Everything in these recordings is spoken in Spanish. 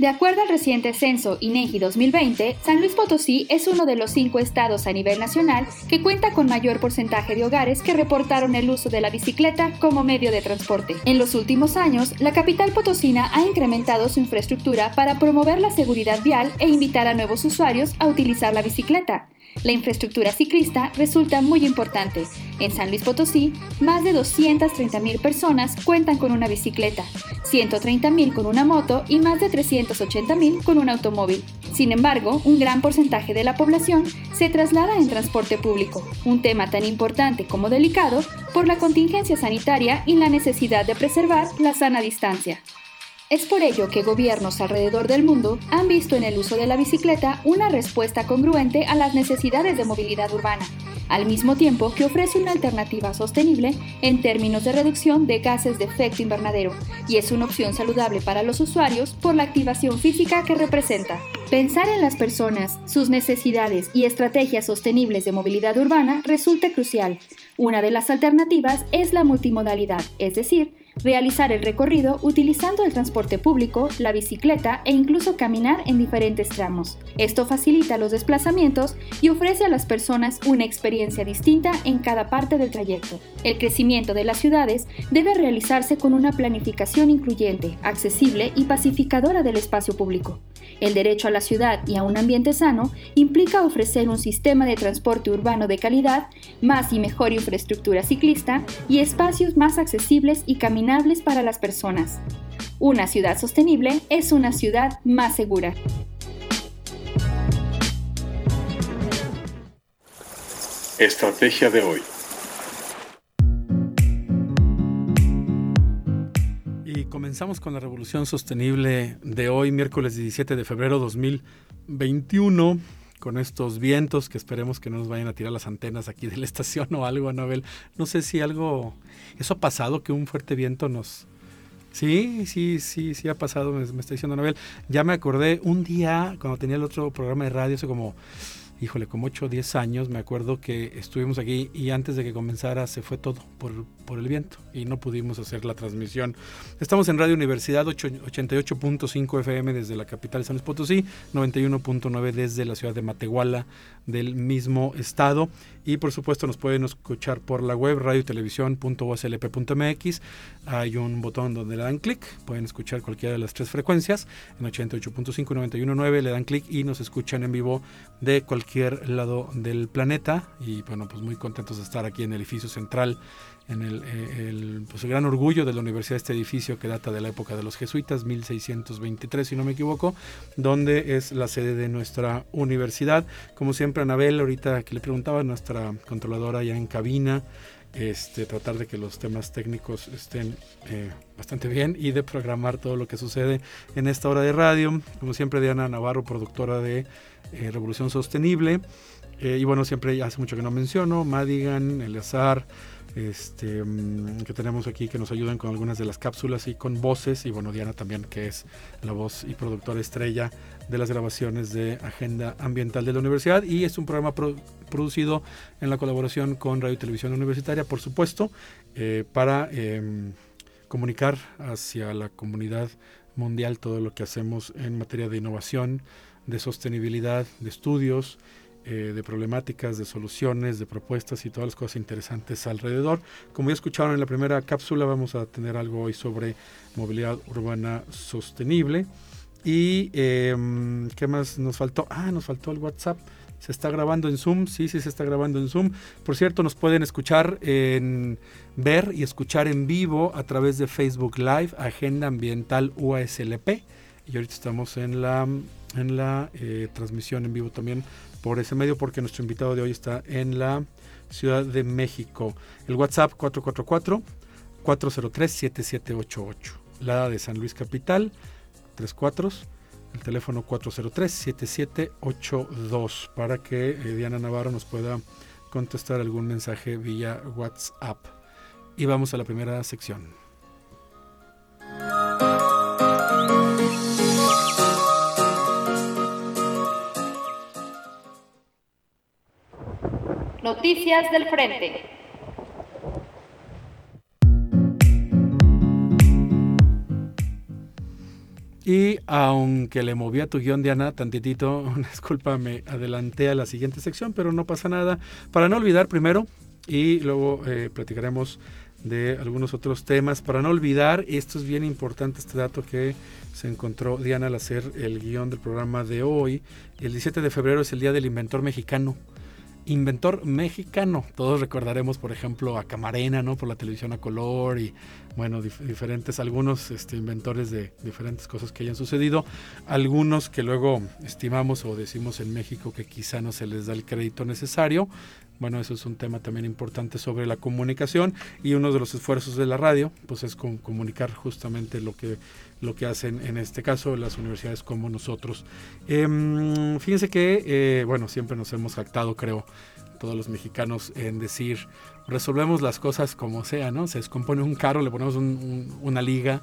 De acuerdo al reciente censo INEGI 2020, San Luis Potosí es uno de los cinco estados a nivel nacional que cuenta con mayor porcentaje de hogares que reportaron el uso de la bicicleta como medio de transporte. En los últimos años, la capital potosina ha incrementado su infraestructura para promover la seguridad vial e invitar a nuevos usuarios a utilizar la bicicleta. La infraestructura ciclista resulta muy importante. En San Luis Potosí, más de 230.000 personas cuentan con una bicicleta, 130.000 con una moto y más de 380.000 con un automóvil. Sin embargo, un gran porcentaje de la población se traslada en transporte público, un tema tan importante como delicado por la contingencia sanitaria y la necesidad de preservar la sana distancia. Es por ello que gobiernos alrededor del mundo han visto en el uso de la bicicleta una respuesta congruente a las necesidades de movilidad urbana, al mismo tiempo que ofrece una alternativa sostenible en términos de reducción de gases de efecto invernadero y es una opción saludable para los usuarios por la activación física que representa. Pensar en las personas, sus necesidades y estrategias sostenibles de movilidad urbana resulta crucial. Una de las alternativas es la multimodalidad, es decir, realizar el recorrido utilizando el transporte público, la bicicleta e incluso caminar en diferentes tramos. Esto facilita los desplazamientos y ofrece a las personas una experiencia distinta en cada parte del trayecto. El crecimiento de las ciudades debe realizarse con una planificación incluyente, accesible y pacificadora del espacio público. El derecho a la ciudad y a un ambiente sano implica ofrecer un sistema de transporte urbano de calidad, más y mejor infraestructura ciclista y espacios más accesibles y caminables para las personas. Una ciudad sostenible es una ciudad más segura. Estrategia de hoy. comenzamos con la revolución sostenible de hoy, miércoles 17 de febrero 2021, con estos vientos que esperemos que no nos vayan a tirar las antenas aquí de la estación o algo, Anabel. No sé si algo, eso ha pasado, que un fuerte viento nos... Sí, sí, sí, sí ha pasado, me, está diciendo Anabel. Ya me acordé un día, cuando tenía el otro programa de radio, hace como híjole, como 8 o 10 años, me acuerdo que estuvimos aquí y antes de que comenzara se fue todo por, por el viento y no pudimos hacer la transmisión. Estamos en Radio Universidad 88.5 FM desde la capital de San Luis Potosí, 91.9 desde la ciudad de Matehuala del mismo estado y por supuesto nos pueden escuchar por la web radiotelevisión.uslp.mx. Hay un botón donde le dan clic, pueden escuchar cualquiera de las tres frecuencias, en 88.5 y 91.9 le dan clic y nos escuchan en vivo de cualquier lado del planeta y bueno, pues muy contentos de estar aquí en el edificio central en eh, el, pues el, gran orgullo de la universidad, este edificio que data de la época de los jesuitas, 1623 si no me equivoco, donde es la sede de nuestra universidad. Como siempre, Anabel, ahorita que le preguntaba, nuestra controladora ya en cabina, este, tratar de que los temas técnicos estén eh, bastante bien y de programar todo lo que sucede en esta hora de radio. Como siempre, Diana Navarro, productora de eh, Revolución Sostenible. y bueno, siempre hace mucho que no menciono, Madigan, Eleazar, este, mm, que tenemos aquí que nos ayudan con algunas de las cápsulas y con voces. Y bueno, Diana también, que es la voz y productora estrella de las grabaciones de Agenda Ambiental de la Universidad. Y es un programa producido en la colaboración con Radio y Televisión Universitaria, por supuesto, eh, para em, comunicar hacia la comunidad mundial todo lo que hacemos en materia de innovación, de sostenibilidad, de estudios eh, de problemáticas, de soluciones, de propuestas y todas las cosas interesantes alrededor. Como ya escucharon en la primera cápsula, vamos a tener algo hoy sobre movilidad urbana sostenible. ¿Y em, qué más nos faltó? Ah, nos faltó el WhatsApp. Se está grabando en Zoom, sí, sí se está grabando en Zoom. Por cierto, nos pueden escuchar en ver y escuchar en vivo a través de Facebook Live, Agenda Ambiental UASLP. Y ahorita estamos en la, en la eh, transmisión en vivo también por ese medio porque nuestro invitado de hoy está en la Ciudad de México. El WhatsApp 444-403-7788. La de San Luis Capital, 34. El teléfono 403-7782 para que eh, Diana Navarro nos pueda contestar algún mensaje vía WhatsApp. Y vamos a la primera sección. Noticias del Frente. Y aunque le moví a tu guion, Diana, tantitito, disculpa, me adelanté a la siguiente sección, pero no pasa nada. Para no olvidar primero, y luego eh, platicaremos de algunos otros temas. Para no olvidar, esto es bien importante, este dato que se encontró Diana al hacer el guion del programa de hoy. El 17 de febrero es el Día del Inventor Mexicano inventor mexicano. Todos recordaremos, por ejemplo, a Camarena, ¿no? Por la televisión a color y, bueno, diferentes, algunos este, inventores de diferentes cosas que hayan sucedido. Algunos que luego estimamos o decimos en México que quizá no se les da el crédito necesario. Bueno, eso es un tema también importante sobre la comunicación y uno de los esfuerzos de la radio, pues es con comunicar justamente lo que lo que hacen en este caso las universidades como nosotros. Em, fíjense que, eh, bueno, siempre nos hemos jactado, creo, todos los mexicanos en decir, resolvemos las cosas como sea, ¿no? Se descompone un carro, le ponemos una liga,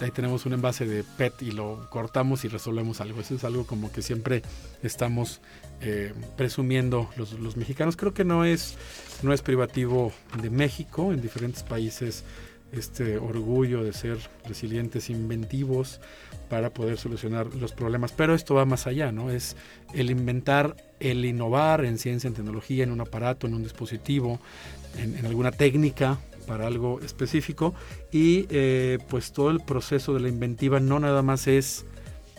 ahí tenemos un envase de PET y lo cortamos y resolvemos algo. Eso es algo como que siempre estamos eh, presumiendo los, los, mexicanos. Creo que no es, no es privativo de México, en diferentes países este orgullo de ser resilientes, inventivos para poder solucionar los problemas. Pero esto va más allá, ¿no? Es el inventar, el innovar en ciencia, en tecnología, en un aparato, en un dispositivo, en alguna técnica para algo específico y eh, pues todo el proceso de la inventiva no nada más es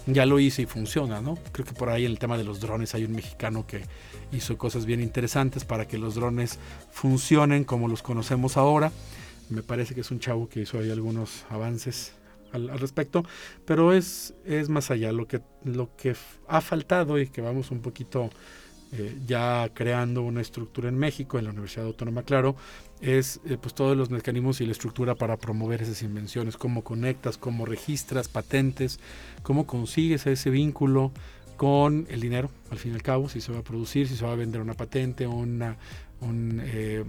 ya lo hice y funciona, ¿no? Creo que por ahí en el tema de los drones hay un mexicano que hizo cosas bien interesantes para que los drones funcionen como los conocemos ahora. Me parece que es un chavo que hizo ahí algunos avances al, respecto, pero es, es más allá. Lo que, lo que ha faltado y que vamos un poquito eh, ya creando una estructura en México, en la Universidad Autónoma, claro, es eh, pues todos los mecanismos y la estructura para promover esas invenciones, cómo conectas, cómo registras patentes, cómo consigues ese vínculo con el dinero, al fin y al cabo, si se va a producir, si se va a vender una patente una, un, eh,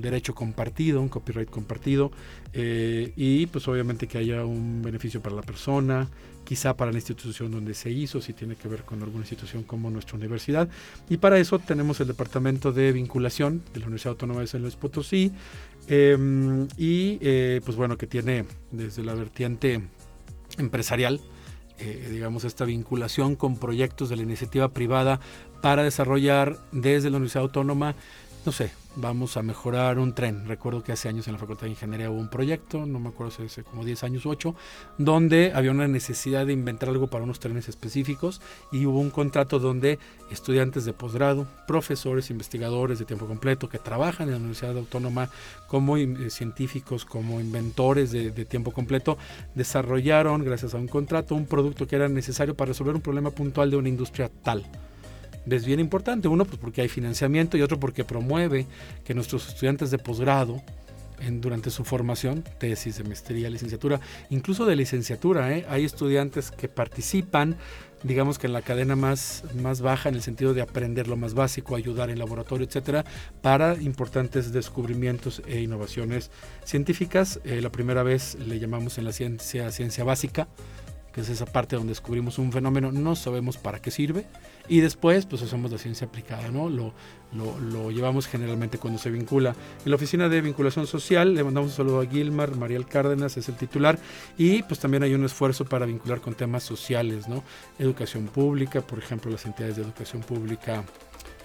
derecho compartido, un copyright compartido, eh, y pues obviamente que haya un beneficio para la persona, quizá para la institución donde se hizo, si tiene que ver con alguna institución como nuestra universidad. Y para eso tenemos el Departamento de Vinculación de la Universidad Autónoma de San Luis Potosí, em, y eh, pues bueno, que tiene desde la vertiente empresarial, digamos, esta vinculación con proyectos de la iniciativa privada para desarrollar desde la Universidad Autónoma no sé, vamos a mejorar un tren. Recuerdo que hace años en la Facultad de Ingeniería hubo un proyecto, no me acuerdo si hace como 10 años u 8, donde había una necesidad de inventar algo para unos trenes específicos y hubo un contrato donde estudiantes de posgrado, profesores, investigadores de tiempo completo que trabajan en la Universidad Autónoma como eh, científicos, como inventores de, de tiempo completo, desarrollaron, gracias a un contrato, un producto que era necesario para resolver un problema puntual de una industria tal es bien importante. Uno, pues porque hay financiamiento y otro porque promueve que nuestros estudiantes de posgrado, durante su formación, tesis, de maestría, licenciatura, incluso de licenciatura, ¿eh? hay estudiantes que participan, digamos que en la cadena más, más baja, en el sentido de aprender lo más básico, ayudar en laboratorio, etcétera, para importantes descubrimientos e innovaciones científicas. Eh, la primera vez le llamamos en la ciencia ciencia básica, que es esa parte donde descubrimos un fenómeno, no sabemos para qué sirve, y después pues hacemos la ciencia aplicada, ¿no? Lo, lo, llevamos generalmente cuando se vincula. En la oficina de vinculación social le mandamos un saludo a Gilmar, Mariel Cárdenas es el titular, y pues también hay un esfuerzo para vincular con temas sociales, ¿no? Educación pública, por ejemplo, las entidades de educación pública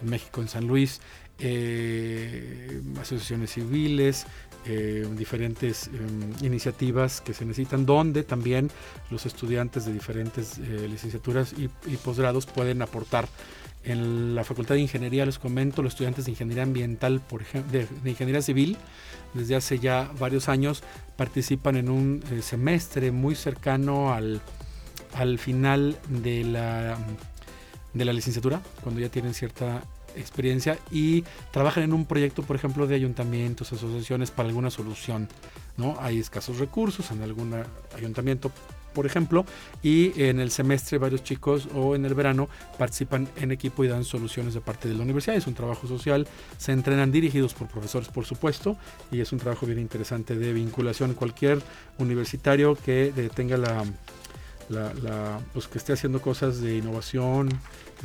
en México, en San Luis, eh, asociaciones civiles, eh, diferentes em, iniciativas que se necesitan, donde también los estudiantes de diferentes eh, licenciaturas y, posgrados pueden aportar. En la Facultad de Ingeniería, les comento, los estudiantes de Ingeniería Ambiental, por ejemplo, de, Ingeniería Civil, desde hace ya varios años, participan en un eh, semestre muy cercano al, al final de la, de la licenciatura, cuando ya tienen cierta experiencia y trabajan en un proyecto, por ejemplo, de ayuntamientos, asociaciones para alguna solución. ¿no? Hay escasos recursos en algún ayuntamiento, por ejemplo, y en el semestre varios chicos o en el verano participan en equipo y dan soluciones de parte de la universidad. Es un trabajo social, se entrenan dirigidos por profesores, por supuesto, y es un trabajo bien interesante de vinculación. Cualquier universitario que eh, tenga la, la, pues que esté haciendo cosas de innovación,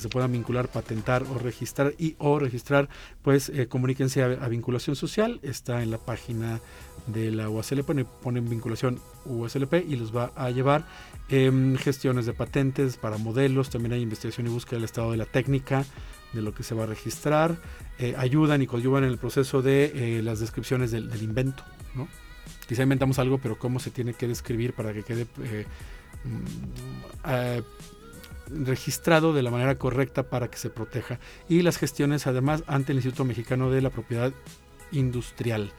se puedan vincular, patentar o registrar y o registrar, pues eh, comuníquense a, vinculación social, está en la página de la UASLP, ponen, vinculación USLP y los va a llevar em, gestiones de patentes para modelos, también hay investigación y búsqueda del estado de la técnica, de lo que se va a registrar, eh, ayudan y coadyuvan en el proceso de eh, las descripciones del, invento, ¿no? Quizá inventamos algo, pero cómo se tiene que describir para que quede eh, mm, registrado de la manera correcta para que se proteja. Y las gestiones además ante el Instituto Mexicano de la Propiedad Industrial.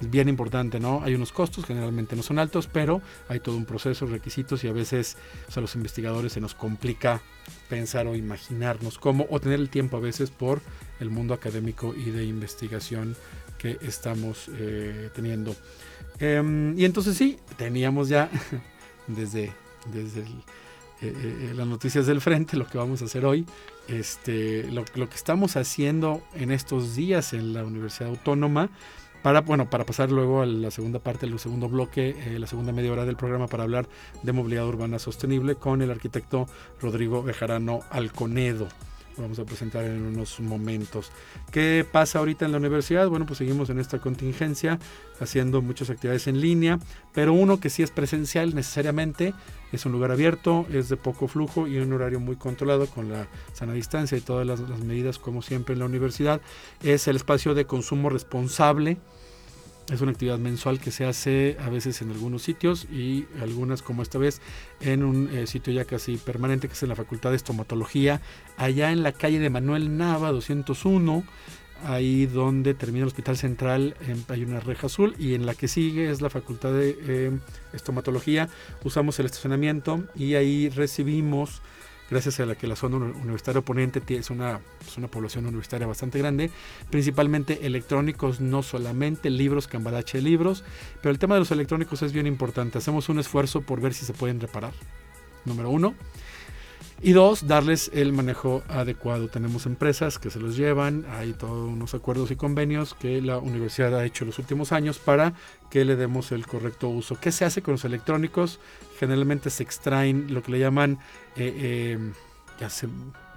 Es bien importante, ¿no? Hay unos costos, generalmente no son altos, pero hay todo un proceso, requisitos y a veces a los investigadores se nos complica pensar o imaginarnos cómo, o tener el tiempo a veces por el mundo académico y de investigación que estamos eh, teniendo. Em, y entonces sí, teníamos ya desde, desde eh, eh, las noticias del frente lo que vamos a hacer hoy. Este, lo, que estamos haciendo en estos días en la Universidad Autónoma para, bueno, para pasar luego a la segunda parte, el segundo bloque, eh, la segunda media hora del programa para hablar de movilidad urbana sostenible con el arquitecto Rodrigo Bejarano Alconedo vamos a presentar en unos momentos. ¿Qué pasa ahorita en la universidad? Bueno, pues seguimos en esta contingencia, haciendo muchas actividades en línea, pero uno que sí es presencial necesariamente, es un lugar abierto, es de poco flujo y un horario muy controlado con la sana distancia y todas las, las medidas como siempre en la universidad, es el espacio de consumo responsable es una actividad mensual que se hace a veces en algunos sitios y algunas como esta vez en un eh, sitio ya casi permanente que es en la Facultad de Estomatología, allá en la calle de Manuel Nava 201, ahí donde termina el Hospital Central hay una reja azul y en la que sigue es la Facultad de eh, Estomatología. Usamos el estacionamiento y ahí recibimos gracias a la que la zona universitaria oponente es una, es una población universitaria bastante grande, principalmente electrónicos, no solamente libros, cambalache de libros, pero el tema de los electrónicos es bien importante. Hacemos un esfuerzo por ver si se pueden reparar, número uno. Y dos, darles el manejo adecuado. Tenemos empresas que se los llevan, hay todos unos acuerdos y convenios que la universidad ha hecho los últimos años para que le demos el correcto uso. ¿Qué se hace con los electrónicos? Generalmente se extraen lo que le llaman, eh, eh, ya se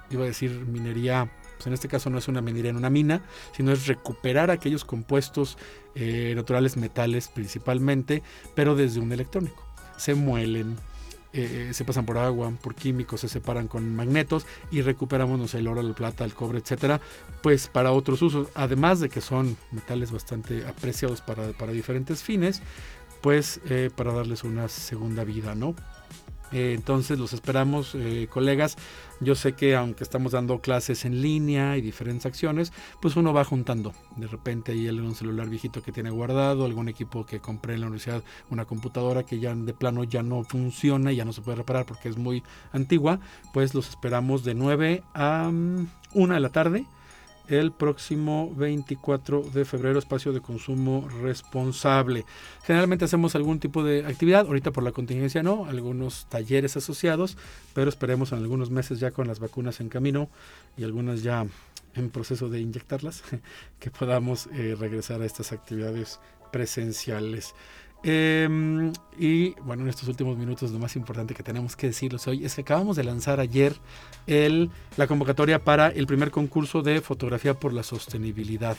iba a decir minería, pues en este caso no es una minería en una mina, sino es recuperar aquellos compuestos eh, naturales, metales principalmente, pero desde un electrónico. Se muelen, eh, se pasan por agua, por químicos, se separan con magnetos y recuperamos el oro, la plata, el cobre, etcétera, pues para otros usos, además de que son metales bastante apreciados para, diferentes fines, pues eh, para darles una segunda vida, ¿no? Eh, entonces los esperamos, eh, colegas. Yo sé que aunque estamos dando clases en línea y diferentes acciones, pues uno va juntando. De repente hay un celular viejito que tiene guardado, algún equipo que compré en la universidad, una computadora que ya de plano ya no funciona y ya no se puede reparar porque es muy antigua. Pues los esperamos de 9 a 1 mm, de la tarde el próximo 24 de febrero, espacio de consumo responsable. Generalmente hacemos algún tipo de actividad, ahorita por la contingencia no, algunos talleres asociados, pero esperemos en algunos meses ya con las vacunas en camino y algunas ya en proceso de inyectarlas, que podamos eh, regresar a estas actividades presenciales. Em, y bueno, en estos últimos minutos lo más importante que tenemos que decirles hoy es que acabamos de lanzar ayer el, la convocatoria para el primer concurso de fotografía por la sostenibilidad.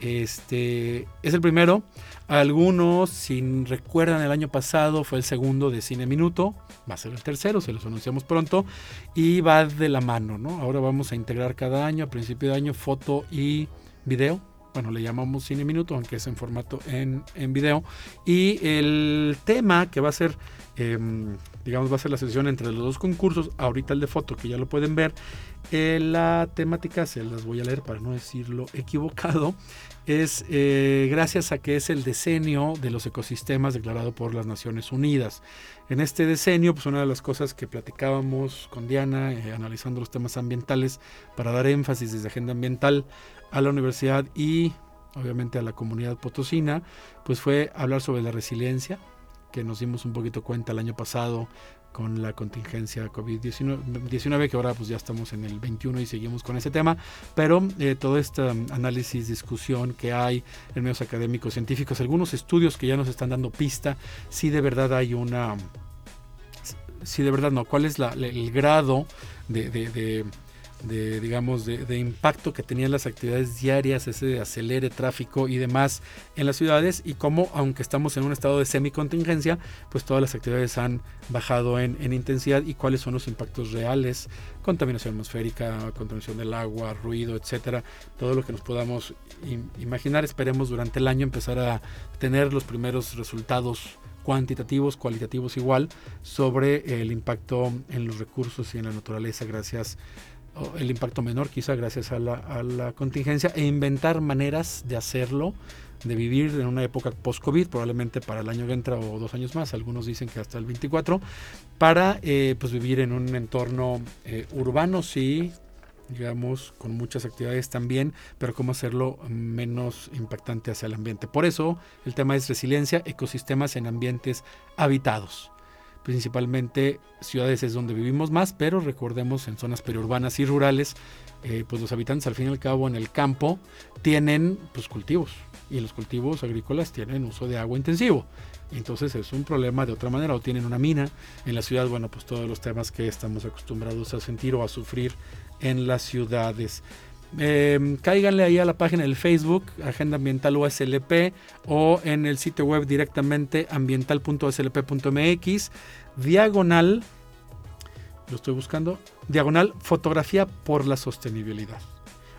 Este es el primero. Algunos, si recuerdan, el año pasado fue el segundo de Cine Minuto. Va a ser el tercero, se los anunciamos pronto. Y va de la mano, ¿no? Ahora vamos a integrar cada año, a principio de año, foto y video bueno, le llamamos Cine Minuto, aunque es en formato en, en video. Y el tema que va a ser, em, digamos, va a ser la sesión entre los dos concursos, ahorita el de foto, que ya lo pueden ver. Eh, la temática, se las voy a leer para no decirlo equivocado, es eh, gracias a que es el decenio de los ecosistemas declarado por las Naciones Unidas. En este decenio, pues una de las cosas que platicábamos con Diana, eh, analizando los temas ambientales, para dar énfasis desde agenda ambiental a la universidad y obviamente a la comunidad potosina, pues fue hablar sobre la resiliencia, que nos dimos un poquito cuenta el año pasado con la contingencia COVID-19, que ahora pues ya estamos en el 21 y seguimos con ese tema, pero eh, todo este análisis, discusión que hay en medios académicos, científicos, algunos estudios que ya nos están dando pista, si de verdad hay una, si de verdad no, cuál es el grado de de digamos de, impacto que tenían las actividades diarias, ese acelere tráfico y demás en las ciudades y cómo aunque estamos en un estado de semicontingencia, pues todas las actividades han bajado en, intensidad y cuáles son los impactos reales, contaminación atmosférica, contaminación del agua, ruido, etcétera, todo lo que nos podamos imaginar. Esperemos durante el año empezar a tener los primeros resultados cuantitativos, cualitativos igual, sobre el impacto en los recursos y en la naturaleza gracias el impacto menor quizá gracias a la, contingencia e inventar maneras de hacerlo, de vivir en una época post-COVID, probablemente para el año que entra o dos años más, algunos dicen que hasta el 24, para eh, pues vivir en un entorno eh, urbano, sí, digamos, con muchas actividades también, pero cómo hacerlo menos impactante hacia el ambiente. Por eso el tema es resiliencia, ecosistemas en ambientes habitados principalmente ciudades es donde vivimos más, pero recordemos en zonas periurbanas y rurales, eh, pues los habitantes al fin y al cabo en el campo tienen pues cultivos y los cultivos agrícolas tienen uso de agua intensivo. Entonces es un problema de otra manera, o tienen una mina. En la ciudad, bueno, pues todos los temas que estamos acostumbrados a sentir o a sufrir en las ciudades. Eh, cáiganle ahí a la página del Facebook, Agenda Ambiental USLP, o en el sitio web directamente ambiental.slp.mx, diagonal, lo estoy buscando, diagonal fotografía por la sostenibilidad.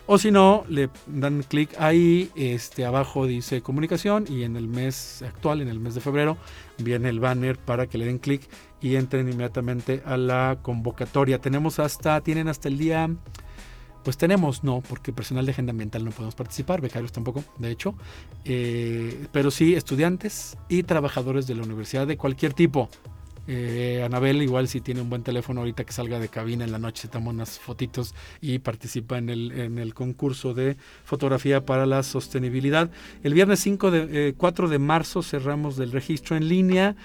O si no, le dan clic ahí, este, abajo dice comunicación y en el mes actual, en el mes de febrero, viene el banner para que le den clic y entren inmediatamente a la convocatoria. Tenemos hasta, tienen hasta el día pues tenemos, no, porque personal de agenda ambiental no podemos participar, becarios tampoco, de hecho, eh, pero sí estudiantes y trabajadores de la universidad de cualquier tipo. Eh, Anabel igual si tiene un buen teléfono ahorita que salga de cabina en la noche, se toma unas fotitos y participa en el, en el concurso de fotografía para la sostenibilidad. El viernes 5 de, 4 eh, de marzo cerramos del registro en línea.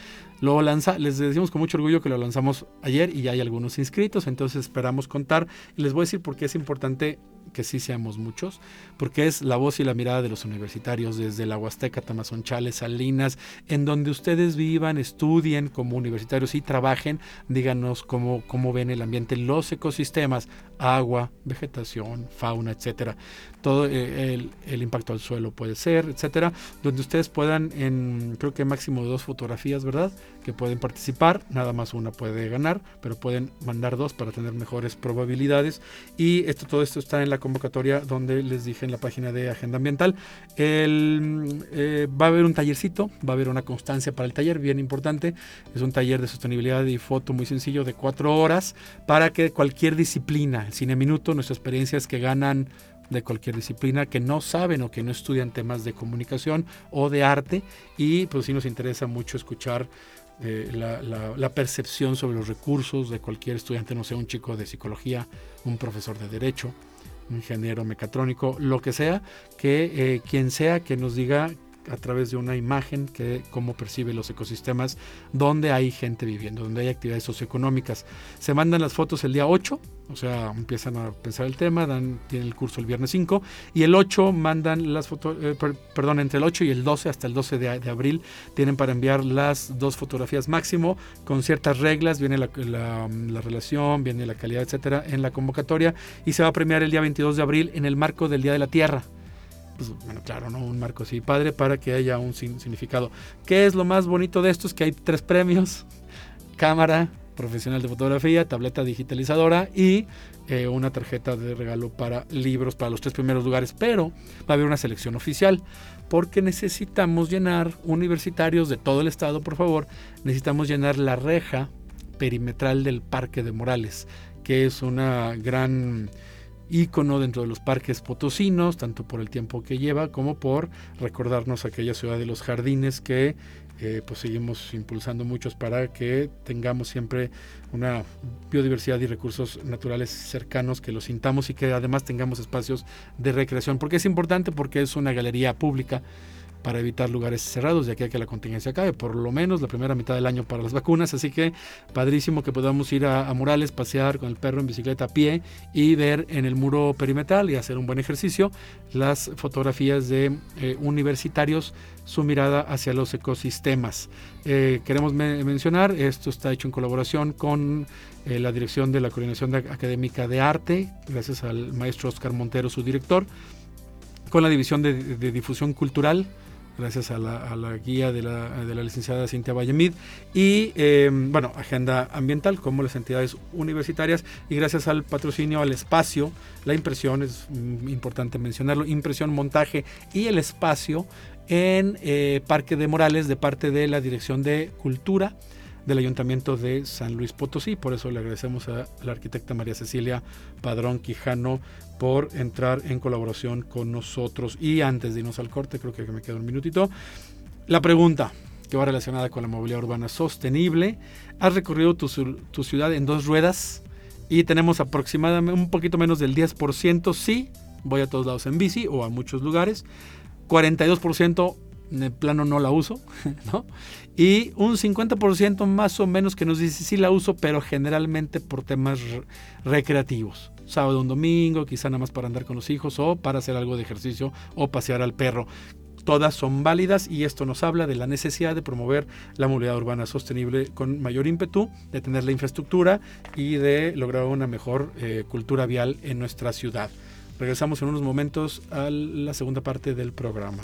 Lo lanza, les decimos con mucho orgullo que lo lanzamos ayer y ya hay algunos inscritos, entonces esperamos contar. Les voy a decir por qué es importante que sí seamos muchos, porque es la voz y la mirada de los universitarios desde la Huasteca, Tamazonchales, Salinas, en donde ustedes vivan, estudien como universitarios y trabajen, díganos cómo, cómo ven el ambiente, los ecosistemas, agua, vegetación, fauna, etcétera. Todo eh, el, impacto al suelo puede ser, etcétera, donde ustedes puedan en creo que máximo dos fotografías, ¿verdad? Que pueden participar, nada más una puede ganar, pero pueden mandar dos para tener mejores probabilidades y esto todo esto está en la convocatoria donde les dije en la página de Agenda Ambiental. Eh, va a haber un tallercito, va a haber una constancia para el taller, bien importante. Es un taller de sostenibilidad y foto muy sencillo de cuatro horas para que cualquier disciplina, el cine minuto, nuestras experiencias que ganan de cualquier disciplina que no saben o que no estudian temas de comunicación o de arte y pues sí nos interesa mucho escuchar eh, la, percepción sobre los recursos de cualquier estudiante, no sea un chico de psicología, un profesor de derecho, ingeniero mecatrónico, lo que sea, que eh, quien sea que nos diga a través de una imagen que cómo percibe los ecosistemas donde hay gente viviendo, donde hay actividades socioeconómicas. Se mandan las fotos el día 8, o sea, empiezan a pensar el tema, dan, tienen el curso el viernes 5 y el 8 mandan las fotos, eh, perdón, entre el 8 y el 12 hasta el 12 de, abril tienen para enviar las dos fotografías máximo con ciertas reglas, viene la, la relación, viene la calidad, etcétera, en la convocatoria y se va a premiar el día 22 de abril en el marco del Día de la Tierra pues bueno, claro, ¿no? Un marco así padre para que haya un significado. ¿Qué es lo más bonito de esto? Es que hay tres premios. Cámara profesional de fotografía, tableta digitalizadora y eh, una tarjeta de regalo para libros para los tres primeros lugares. Pero va a haber una selección oficial porque necesitamos llenar, universitarios de todo el estado, por favor, necesitamos llenar la reja perimetral del Parque de Morales, que es una gran ícono dentro de los parques potosinos, tanto por el tiempo que lleva como por recordarnos aquella ciudad de los jardines que eh, pues seguimos impulsando muchos para que tengamos siempre una biodiversidad y recursos naturales cercanos, que los sintamos y que además tengamos espacios de recreación. porque es importante? Porque es una galería pública para evitar lugares cerrados de aquí a que la contingencia acabe, por lo menos la primera mitad del año para las vacunas, así que padrísimo que podamos ir a, murales, pasear con el perro en bicicleta a pie y ver en el muro perimetral y hacer un buen ejercicio las fotografías de eh, universitarios, su mirada hacia los ecosistemas. Eh, queremos mencionar, esto está hecho en colaboración con eh, la dirección de la Coordinación Académica de Arte, gracias al maestro Oscar Montero, su director, con la División de Difusión Cultural gracias a la, guía de la, licenciada Cintia Vallemid, y em, bueno, agenda ambiental como las entidades universitarias, y gracias al patrocinio al espacio, la impresión, es mm, importante mencionarlo, impresión, montaje y el espacio en eh, Parque de Morales de parte de la Dirección de Cultura del Ayuntamiento de San Luis Potosí. Por eso le agradecemos a la arquitecta María Cecilia Padrón Quijano por entrar en colaboración con nosotros. Y antes de irnos al corte, creo que me queda un minutito, la pregunta que va relacionada con la movilidad urbana sostenible. ¿Has recorrido tu, tu ciudad en dos ruedas? Y tenemos aproximadamente un poquito menos del 10%, sí, voy a todos lados en bici o a muchos lugares. 42% en plano no la uso, ¿no? Y un 50% más o menos que nos dice sí la uso, pero generalmente por temas recreativos. Sábado, un domingo, quizá nada más para andar con los hijos o para hacer algo de ejercicio o pasear al perro. Todas son válidas y esto nos habla de la necesidad de promover la movilidad urbana sostenible con mayor ímpetu, de tener la infraestructura y de lograr una mejor eh, cultura vial en nuestra ciudad. Regresamos en unos momentos a la segunda parte del programa.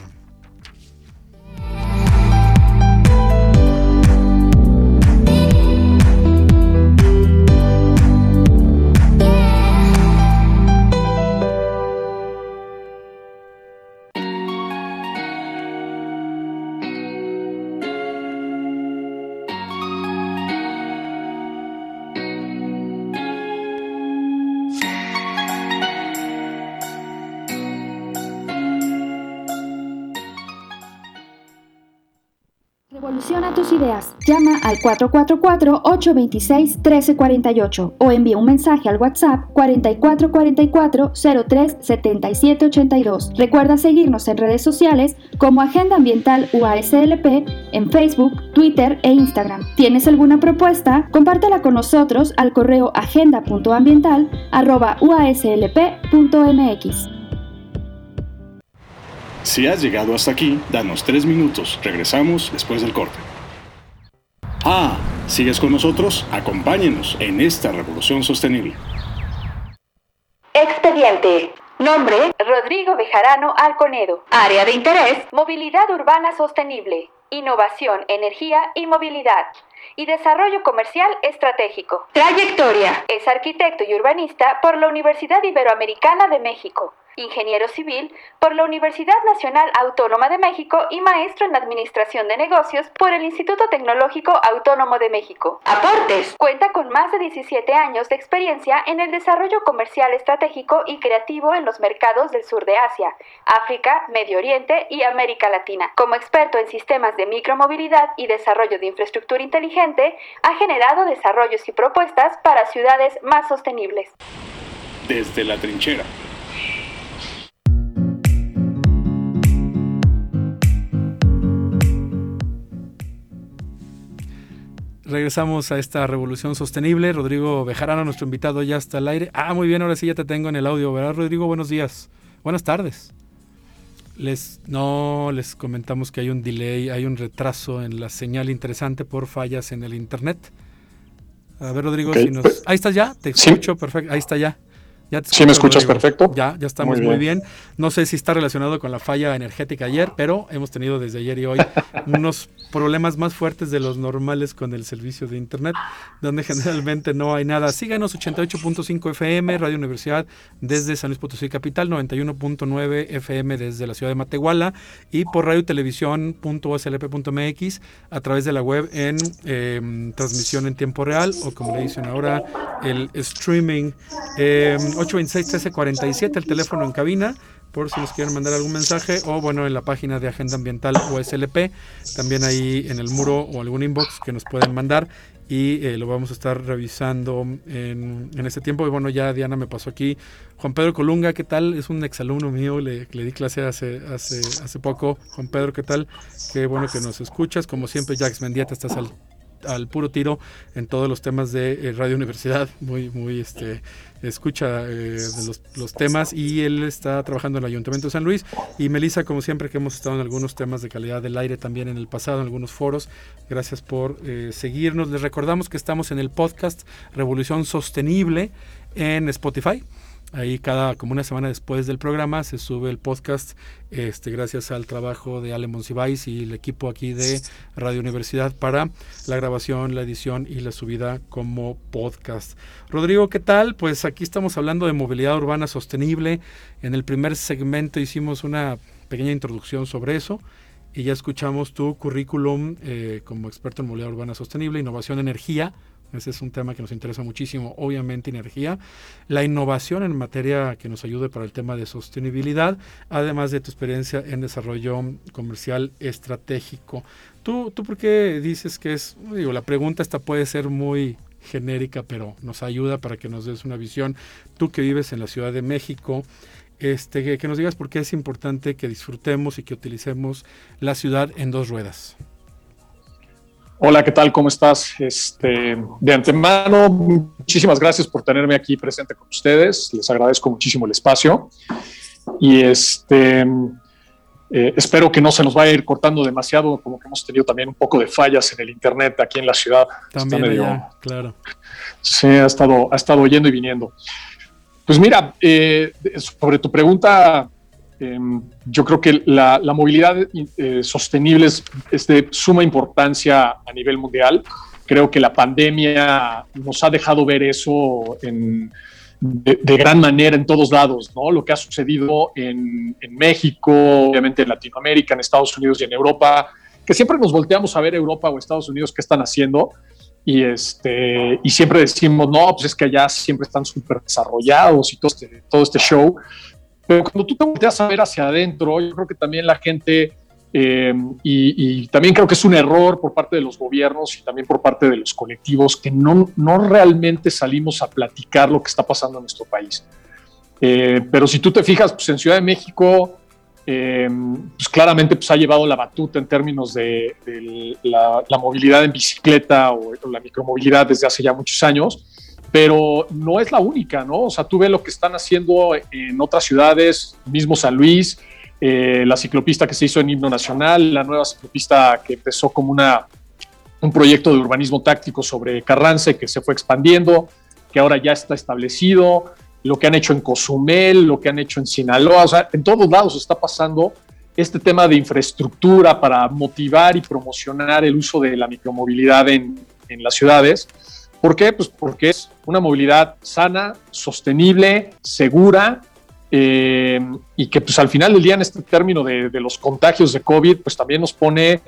Llama al 444-826-1348 o envía un mensaje al WhatsApp 4444-037782. Recuerda seguirnos en redes sociales como Agenda Ambiental UASLP en Facebook, Twitter e Instagram. ¿Tienes alguna propuesta? Compártela con nosotros al correo agenda.ambiental.uaslp.mx. Si has llegado hasta aquí, danos tres minutos. Regresamos después del corte. Ah, ¿sigues con nosotros? Acompáñenos en esta revolución sostenible. Expediente. Nombre, Rodrigo Bejarano Alconedo. Área de interés, movilidad urbana sostenible, innovación, energía y movilidad. Y desarrollo comercial estratégico. Trayectoria. Es arquitecto y urbanista por la Universidad Iberoamericana de México ingeniero civil por la Universidad Nacional Autónoma de México y maestro en Administración de Negocios por el Instituto Tecnológico Autónomo de México. Aportes. Cuenta con más de 17 años de experiencia en el desarrollo comercial estratégico y creativo en los mercados del sur de Asia, África, Medio Oriente y América Latina. Como experto en sistemas de micromovilidad y desarrollo de infraestructura inteligente, ha generado desarrollos y propuestas para ciudades más sostenibles. Desde la trinchera regresamos a esta revolución sostenible. Rodrigo Bejarano, nuestro invitado, ya está al aire. Ah, muy bien, ahora sí ya te tengo en el audio, ¿verdad, Rodrigo? Buenos días. Buenas tardes. Les, no les comentamos que hay un delay, hay un retraso en la señal interesante por fallas en el internet. A ver, Rodrigo, si nos. Ahí estás ya, te escucho, perfecto. Ahí está ya. Ya ¿Sí me escuchas perfecto? Ya, ya estamos muy bien. No sé si está relacionado con la falla energética ayer, pero hemos tenido desde ayer y hoy unos problemas más fuertes de los normales con el servicio de Internet, donde generalmente no hay nada. Síganos 88.5 FM, Radio Universidad desde San Luis Potosí Capital, 91.9 FM desde la ciudad de Matehuala y por radio televisión.oslp.mx a través de la web en em, transmisión en tiempo real o como le dicen ahora, el streaming. Eh, 826-1347, el teléfono en cabina por si nos quieren mandar algún mensaje o bueno en la página de Agenda Ambiental OSLP, también ahí en el muro o algún inbox que nos pueden mandar y eh, lo vamos a estar revisando en, en, este tiempo. Y bueno, ya Diana me pasó aquí. Juan Pedro Colunga, ¿qué tal? Es un exalumno mío, le, le di clase hace, hace, hace poco. Juan Pedro, ¿qué tal? Qué bueno que nos escuchas. Como siempre, Jax Mendieta, estás al al puro tiro en todos los temas de eh, Radio Universidad, muy, muy, este, escucha eh, los, temas y él está trabajando en el Ayuntamiento de San Luis y Melissa, como siempre, que hemos estado en algunos temas de calidad del aire también en el pasado, en algunos foros, gracias por eh, seguirnos. Les recordamos que estamos en el podcast Revolución Sostenible en Spotify. Ahí cada como una semana después del programa se sube el podcast, este, gracias al trabajo de Ale Monsiváis y el equipo aquí de Radio Universidad para la grabación, la edición y la subida como podcast. Rodrigo, ¿qué tal? Pues aquí estamos hablando de movilidad urbana sostenible. En el primer segmento hicimos una pequeña introducción sobre eso y ya escuchamos tu currículum eh, como experto en movilidad urbana sostenible, innovación, energía, ese es un tema que nos interesa muchísimo, obviamente energía, la innovación en materia que nos ayude para el tema de sostenibilidad, además de tu experiencia en desarrollo comercial estratégico. ¿Tú, tú por qué dices que es, digo, la pregunta esta puede ser muy genérica, pero nos ayuda para que nos des una visión. Tú que vives en la Ciudad de México, este, que, que nos digas por qué es importante que disfrutemos y que utilicemos la ciudad en dos ruedas. Hola, ¿qué tal? ¿Cómo estás? Este, de antemano, muchísimas gracias por tenerme aquí presente con ustedes. Les agradezco muchísimo el espacio. Y este, eh, espero que no se nos vaya a ir cortando demasiado, como que hemos tenido también un poco de fallas en el Internet aquí en la ciudad. También, claro. Sí, ha estado, ha estado yendo y viniendo. Pues mira, eh, sobre tu pregunta, Em, yo creo que la, movilidad eh, sostenible es, de suma importancia a nivel mundial. Creo que la pandemia nos ha dejado ver eso de, gran manera en todos lados, ¿no? Lo que ha sucedido en, México, obviamente en Latinoamérica, en Estados Unidos y en Europa, que siempre nos volteamos a ver Europa o Estados Unidos qué están haciendo y, este, y siempre decimos, no, pues es que allá siempre están súper desarrollados y todo este, todo este show. Pero cuando tú te volteas a ver hacia adentro, yo creo que también la gente, eh, y, también creo que es un error por parte de los gobiernos y también por parte de los colectivos, que no, no realmente salimos a platicar lo que está pasando en nuestro país. Eh, pero si tú te fijas, pues en Ciudad de México, eh, pues claramente pues ha llevado la batuta en términos de, la, movilidad en bicicleta o, o la micromovilidad desde hace ya muchos años pero no es la única, ¿no? O sea, tú ves lo que están haciendo en otras ciudades, mismo San Luis, eh, la ciclopista que se hizo en Himno Nacional, la nueva ciclopista que empezó como una, un proyecto de urbanismo táctico sobre Carranza que se fue expandiendo, que ahora ya está establecido, lo que han hecho en Cozumel, lo que han hecho en Sinaloa, o sea, en todos lados está pasando este tema de infraestructura para motivar y promocionar el uso de la micromovilidad en, en las ciudades ¿Por qué? Pues porque es una movilidad sana, sostenible, segura eh, y que pues al final del día en este término de, los contagios de COVID pues también nos pone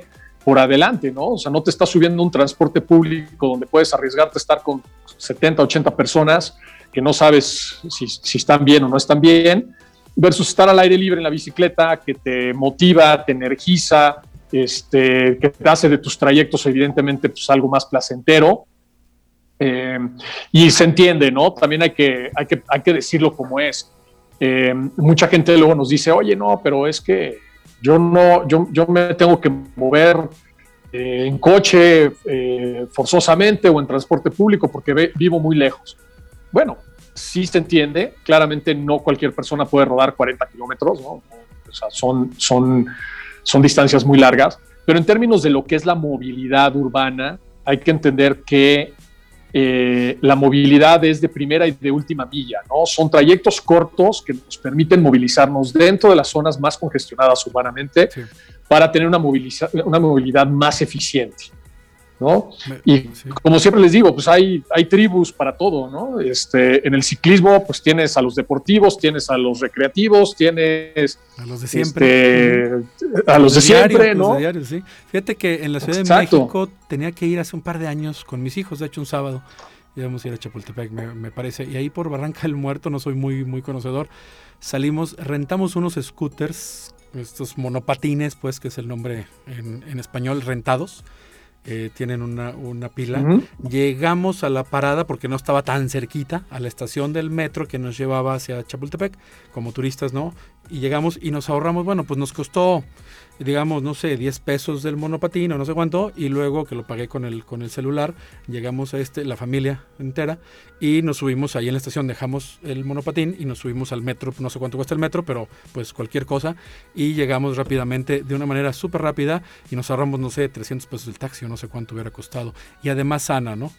por adelante, ¿no? O sea, no te estás subiendo un transporte público donde puedes arriesgarte a estar con 70, 80 personas que no sabes si, si están bien o no están bien, versus estar al aire libre en la bicicleta que te motiva, te energiza, este, que te hace de tus trayectos evidentemente pues algo más placentero eh, y se entiende, ¿no? También hay que, hay que, hay que decirlo como es. Eh, mucha gente luego nos dice, oye, no, pero es que yo no, yo, yo me tengo que mover eh, en coche forzosamente o en transporte público porque vivo muy lejos. Bueno, sí se entiende, claramente no cualquier persona puede rodar 40 kilómetros, ¿no? O sea, son, son, son distancias muy largas, pero en términos de lo que es la movilidad urbana, hay que entender que eh, la movilidad es de primera y de última milla, ¿no? Son trayectos cortos que nos permiten movilizarnos dentro de las zonas más congestionadas urbanamente para tener una, una movilidad más eficiente. ¿No? Y como siempre les digo, pues hay, hay tribus para todo, ¿no? Este, en el ciclismo, pues tienes a los deportivos, tienes a los recreativos, tienes a los de siempre, este, a los, de, siempre, ¿no? Fíjate que en la Ciudad de México tenía que ir hace un par de años con mis hijos, de hecho un sábado, íbamos a ir a Chapultepec, me, parece. Y ahí por Barranca del Muerto, no soy muy, muy conocedor, salimos, rentamos unos scooters, estos monopatines, pues, que es el nombre en, en español, rentados. Eh, tienen una, una pila. Llegamos a la parada porque no estaba tan cerquita a la estación del metro que nos llevaba hacia Chapultepec, como turistas, ¿no? Y llegamos y nos ahorramos, bueno, pues nos costó digamos, no sé, 10 pesos del monopatín o no sé cuánto, y luego que lo pagué con el, con el celular, llegamos a este, la familia entera, y nos subimos ahí en la estación, dejamos el monopatín y nos subimos al metro, no sé cuánto cuesta el metro, pero pues cualquier cosa, y llegamos rápidamente, de una manera súper rápida, y nos ahorramos, no sé, 300 pesos del taxi o no sé cuánto hubiera costado, y además sana, ¿no?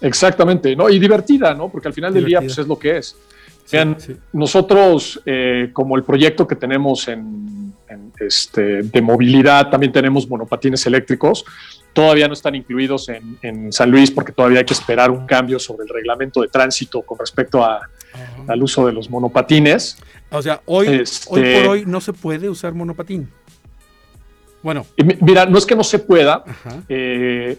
Exactamente, ¿no? Y divertida, ¿no? Porque al final del día, pues es lo que es. Sean, nosotros, eh, como el proyecto que tenemos en, este, de movilidad, también tenemos monopatines eléctricos. Todavía no están incluidos en, San Luis porque todavía hay que esperar un cambio sobre el reglamento de tránsito con respecto al uso de los monopatines. O sea, hoy, este, hoy por hoy no se puede usar monopatín. Bueno. Mira, no es que no se pueda. Eh,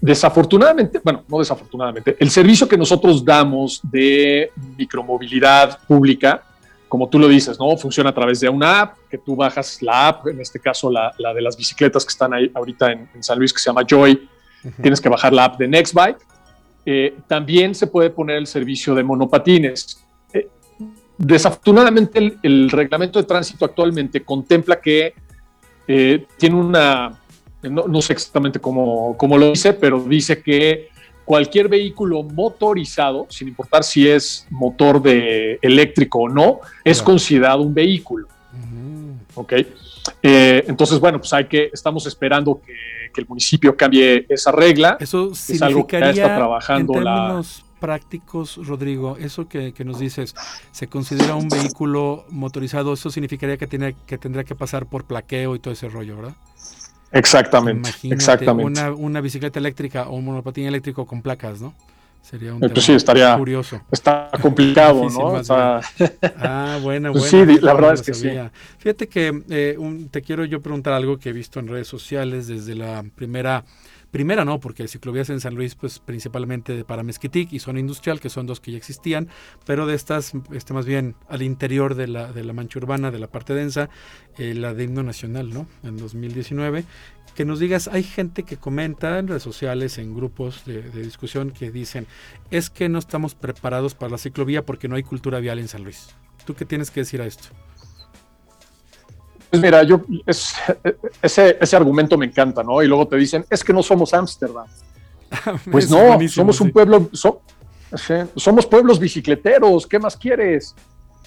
Desafortunadamente, bueno, no desafortunadamente, el servicio que nosotros damos de micromovilidad pública, como tú lo dices, ¿no? Funciona a través de una app, que tú bajas la app, en este caso la, de las bicicletas que están ahí ahorita en, San Luis, que se llama Joy, tienes que bajar la app de Nextbike. Eh, también se puede poner el servicio de monopatines. Eh, desafortunadamente, el, reglamento de tránsito actualmente contempla que eh, tiene una no, sé exactamente cómo, lo dice, pero dice que cualquier vehículo motorizado, sin importar si es motor de eléctrico o no, es considerado un vehículo. ¿Ok? Eh, entonces, bueno, pues hay que, estamos esperando que, el municipio cambie esa regla. Eso es algo que ya está trabajando en términos prácticos, Rodrigo, eso que, nos dices, se considera un vehículo motorizado, eso significaría que, tiene, que tendría que pasar por plaqueo y todo ese rollo, ¿verdad? Exactamente, exactamente. Una, bicicleta eléctrica o un monopatín eléctrico con placas, ¿no? Sería un pues sí, estaría curioso. Está complicado, ¿no? ah, bueno, pues bueno. Sí, la verdad es que sí. Fíjate que eh, te quiero yo preguntar algo que he visto en redes sociales desde la primera Primera no, porque ciclovías en San Luis, pues principalmente para Mezquitic y zona industrial, que son dos que ya existían, pero de estas, este, más bien al interior de la, de la mancha urbana, de la parte densa, eh, la de himno nacional, ¿no? En 2019. Que nos digas, hay gente que comenta en redes sociales, en grupos de, de discusión, que dicen, es que no estamos preparados para la ciclovía porque no hay cultura vial en San Luis. ¿Tú qué tienes que decir a esto? Pues mira, yo ese, ese argumento me encanta, ¿no? Y luego te dicen, es que no somos Ámsterdam. pues no, somos un pueblo, somos pueblos bicicleteros, ¿qué más quieres?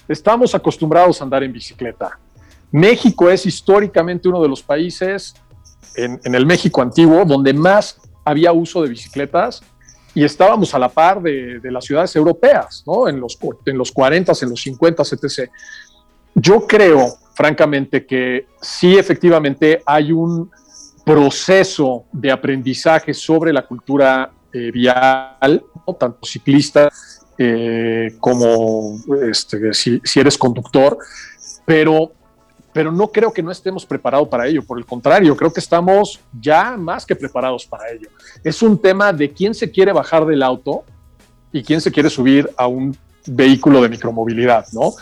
Estamos acostumbrados a andar en bicicleta. México es históricamente uno de los países en, el México antiguo donde más había uso de bicicletas y estábamos a la par de, las ciudades europeas, ¿no? En los, en los 40, en los 50, etc. Yo creo francamente, que sí efectivamente hay un proceso de aprendizaje sobre la cultura eh, vial, tanto ciclista eh, como este, si, eres conductor, pero, pero no creo que no estemos preparados para ello, por el contrario, creo que estamos ya más que preparados para ello. Es un tema de quién se quiere bajar del auto y quién se quiere subir a un vehículo de micromovilidad, ¿no?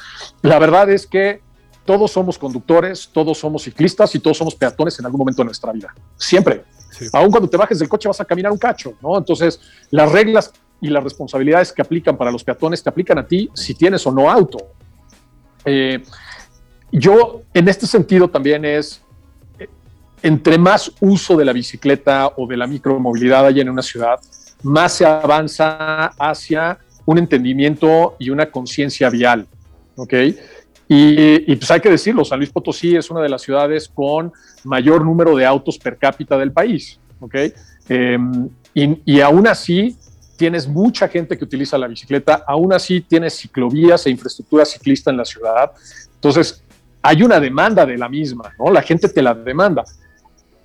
La verdad es que todos somos conductores, todos somos ciclistas y todos somos peatones en algún momento de nuestra vida. Siempre. Aún cuando te bajes del coche vas a caminar un cacho, ¿no? Entonces, las reglas y las responsabilidades que aplican para los peatones te aplican a ti si tienes o no auto. Eh, yo, en este sentido, también es, eh, entre más uso de la bicicleta o de la micromovilidad hay en una ciudad, más se avanza hacia un entendimiento y una conciencia vial, ¿ok? Y, pues hay que decirlo, San Luis Potosí es una de las ciudades con mayor número de autos per cápita del país, ¿ok? Em, y, aún así tienes mucha gente que utiliza la bicicleta, aún así tienes ciclovías e infraestructura ciclista en la ciudad. Entonces, hay una demanda de la misma, ¿no? La gente te la demanda.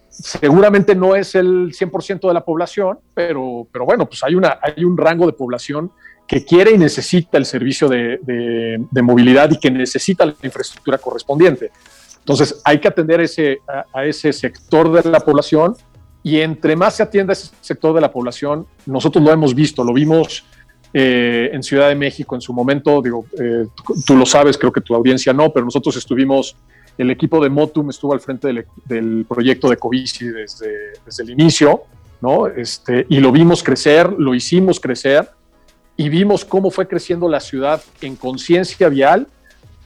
Seguramente no es el 100% de la población, pero, pero bueno, pues hay, una, hay un rango de población que quiere y necesita el servicio de, movilidad y que necesita la infraestructura correspondiente. Entonces, hay que atender ese, a, ese sector de la población y entre más se atienda ese sector de la población, nosotros lo hemos visto, lo vimos eh, en Ciudad de México en su momento, digo, eh, tú lo sabes, creo que tu audiencia no, pero nosotros estuvimos, el equipo de Motum estuvo al frente del, proyecto de Covici desde, desde el inicio, ¿no? Este, y lo vimos crecer, lo hicimos crecer, y vimos cómo fue creciendo la ciudad en conciencia vial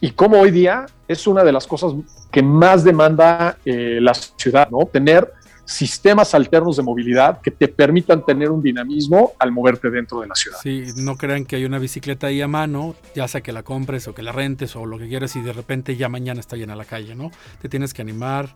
y cómo hoy día es una de las cosas que más demanda eh, la ciudad, ¿no? Tener sistemas alternos de movilidad que te permitan tener un dinamismo al moverte dentro de la ciudad. Sí, no crean que hay una bicicleta ahí a mano, ya sea que la compres o que la rentes o lo que quieras y de repente ya mañana está llena la calle, ¿no? Te tienes que animar,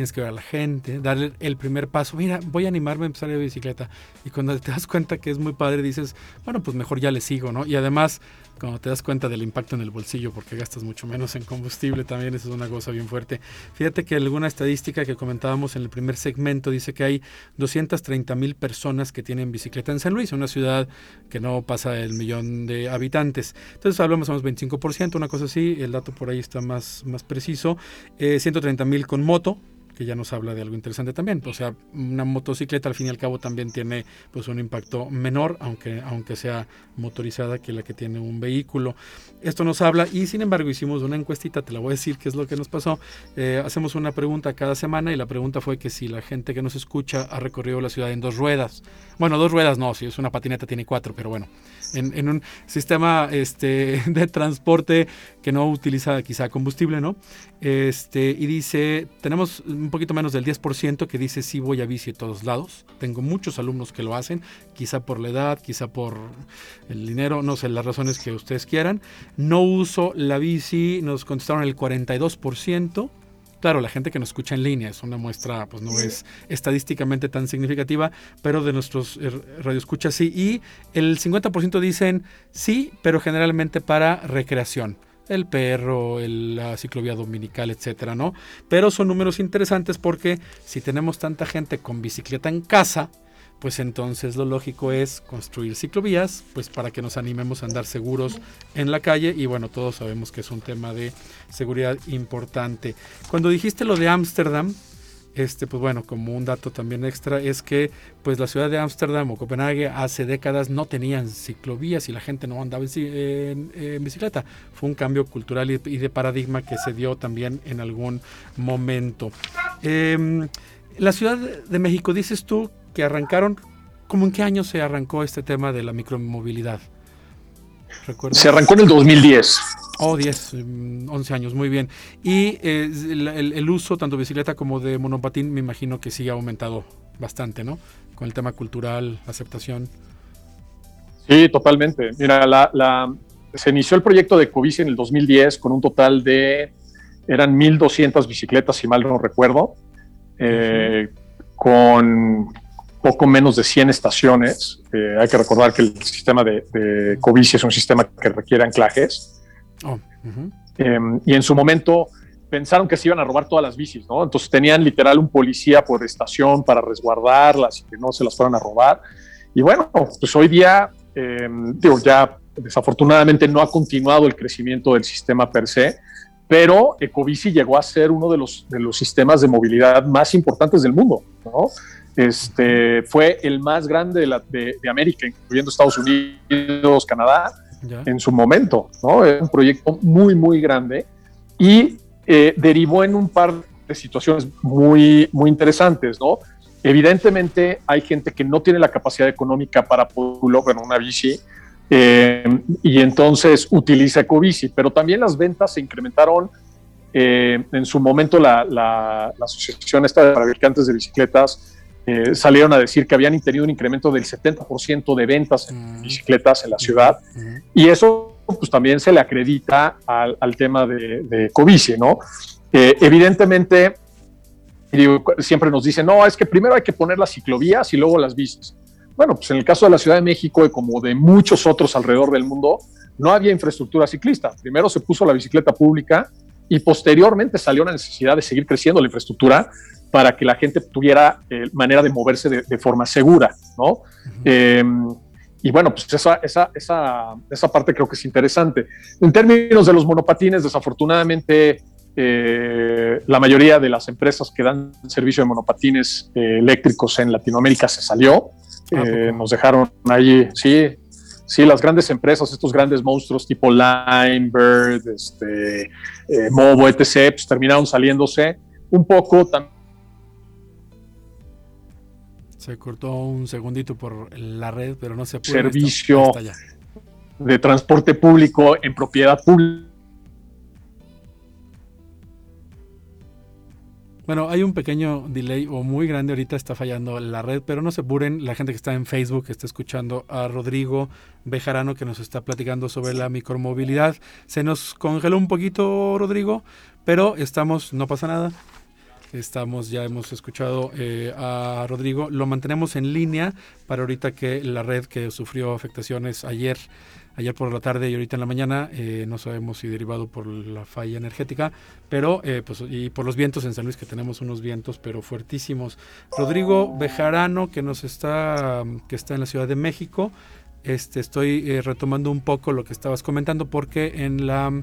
tienes que ver a la gente, darle el primer paso. Mira, voy a animarme a empezar a bicicleta. Y cuando te das cuenta que es muy padre, dices, bueno, pues mejor ya le sigo, ¿no? Y además cuando te das cuenta del impacto en el bolsillo porque gastas mucho menos en combustible también eso es una cosa bien fuerte. Fíjate que alguna estadística que comentábamos en el primer segmento dice que hay 230 mil personas que tienen bicicleta en San Luis, una ciudad que no pasa el millón de habitantes. Entonces hablamos o menos 25%, una cosa así, el dato por ahí está más, más preciso. 130 eh, mil con moto, que ya nos habla de algo interesante también. O sea, una motocicleta al fin y al cabo también tiene pues un impacto menor, aunque, aunque sea motorizada que la que tiene un vehículo. Esto nos habla y sin embargo hicimos una encuestita, te la voy a decir qué es lo que nos pasó. Eh, hacemos una pregunta cada semana y la pregunta fue que si la gente que nos escucha ha recorrido la ciudad en dos ruedas. Bueno, dos ruedas no, si es una patineta tiene cuatro, pero bueno, en, en un sistema este, de transporte que no utiliza quizá combustible, ¿no? Este, y dice, tenemos un poquito menos del 10% que dice sí voy a bici a todos lados. Tengo muchos alumnos que lo hacen, quizá por la edad, quizá por el dinero, no sé, las razones que ustedes quieran. No uso la bici, nos contestaron el 42%. Claro, la gente que nos escucha en línea es una muestra, pues no es estadísticamente tan significativa, pero de nuestros eh, radioescuchas sí. Y el 50% dicen sí, pero generalmente para recreación el perro, la ciclovía dominical, etcétera, ¿no? Pero son números interesantes porque si tenemos tanta gente con bicicleta en casa, pues entonces lo lógico es construir ciclovías, pues para que nos animemos a andar seguros en la calle y bueno, todos sabemos que es un tema de seguridad importante. Cuando dijiste lo de Ámsterdam, este, pues bueno, como un dato también extra es que pues la ciudad de Ámsterdam o Copenhague hace décadas no tenían ciclovías y la gente no andaba en, bicicleta. Fue un cambio cultural y, de paradigma que se dio también en algún momento. Em, la Ciudad de México, dices tú que arrancaron, ¿cómo en qué año se arrancó este tema de la micromovilidad? Se arrancó en el 2010. Oh, 10, 11 mm, años, muy bien. Y eh, el, uso tanto de bicicleta como de monopatín me imagino que sí ha aumentado bastante, ¿no? Con el tema cultural, aceptación. Sí, totalmente. Mira, la, se inició el proyecto de Covici en el 2010 con un total de, eran 1.200 bicicletas, si mal no recuerdo, eh, con poco menos de 100 estaciones. Eh, hay que recordar que el sistema de, de Covici es un sistema que requiere anclajes. Oh, em, y en su momento pensaron que se iban a robar todas las bicis, ¿no? Entonces tenían literal un policía por estación para resguardarlas y que no se las fueran a robar. Y bueno, pues hoy día, em, digo, ya desafortunadamente no ha continuado el crecimiento del sistema per se, pero Ecobici llegó a ser uno de los, de los sistemas de movilidad más importantes del mundo, ¿no? Este, fue el más grande de, la, de, América, incluyendo Estados Unidos, Canadá, en su momento, ¿no? Es un proyecto muy, muy grande y eh, derivó en un par de situaciones muy, muy interesantes, ¿no? Evidentemente hay gente que no tiene la capacidad económica para poder una bici eh, y entonces utiliza Ecobici, pero también las ventas se incrementaron eh, en su momento la, la, la, asociación esta de fabricantes de bicicletas eh, salieron a decir que habían tenido un incremento del 70% de ventas en mm. bicicletas en la ciudad y eso pues también se le acredita al, tema de, de Covici, ¿no? Eh, evidentemente, siempre nos dicen, no, es que primero hay que poner las ciclovías y luego las bicis. Bueno, pues en el caso de la Ciudad de México y como de muchos otros alrededor del mundo, no había infraestructura ciclista. Primero se puso la bicicleta pública y posteriormente salió la necesidad de seguir creciendo la infraestructura para que la gente tuviera eh, manera de moverse de, forma segura, ¿no? Em, y bueno, pues esa, esa, esa, esa, parte creo que es interesante. En términos de los monopatines, desafortunadamente, eh, la mayoría de las empresas que dan servicio de monopatines eh, eléctricos en Latinoamérica se salió. Ah, nos dejaron ahí, sí, sí, las grandes empresas, estos grandes monstruos tipo Limebird, este, Movo, etc., pues, terminaron saliéndose un poco también. Se cortó un segundito por la red, pero no se puede. Servicio de transporte público en propiedad pública Bueno, hay un pequeño delay o muy grande ahorita está fallando la red, pero no se apuren, la gente que está en Facebook que está escuchando a Rodrigo Bejarano que nos está platicando sobre la micromovilidad. Se nos congeló un poquito, Rodrigo, pero estamos, no pasa nada. Estamos, ya hemos escuchado eh, a Rodrigo. Lo mantenemos en línea para ahorita que la red que sufrió afectaciones ayer ayer por la tarde y ahorita en la mañana, eh, no sabemos si derivado por la falla energética, pero eh, pues, y por los vientos en San Luis, que tenemos unos vientos pero fuertísimos. Rodrigo Bejarano, que nos está, que está en la Ciudad de México, este, estoy retomando un poco lo que estabas comentando, porque en la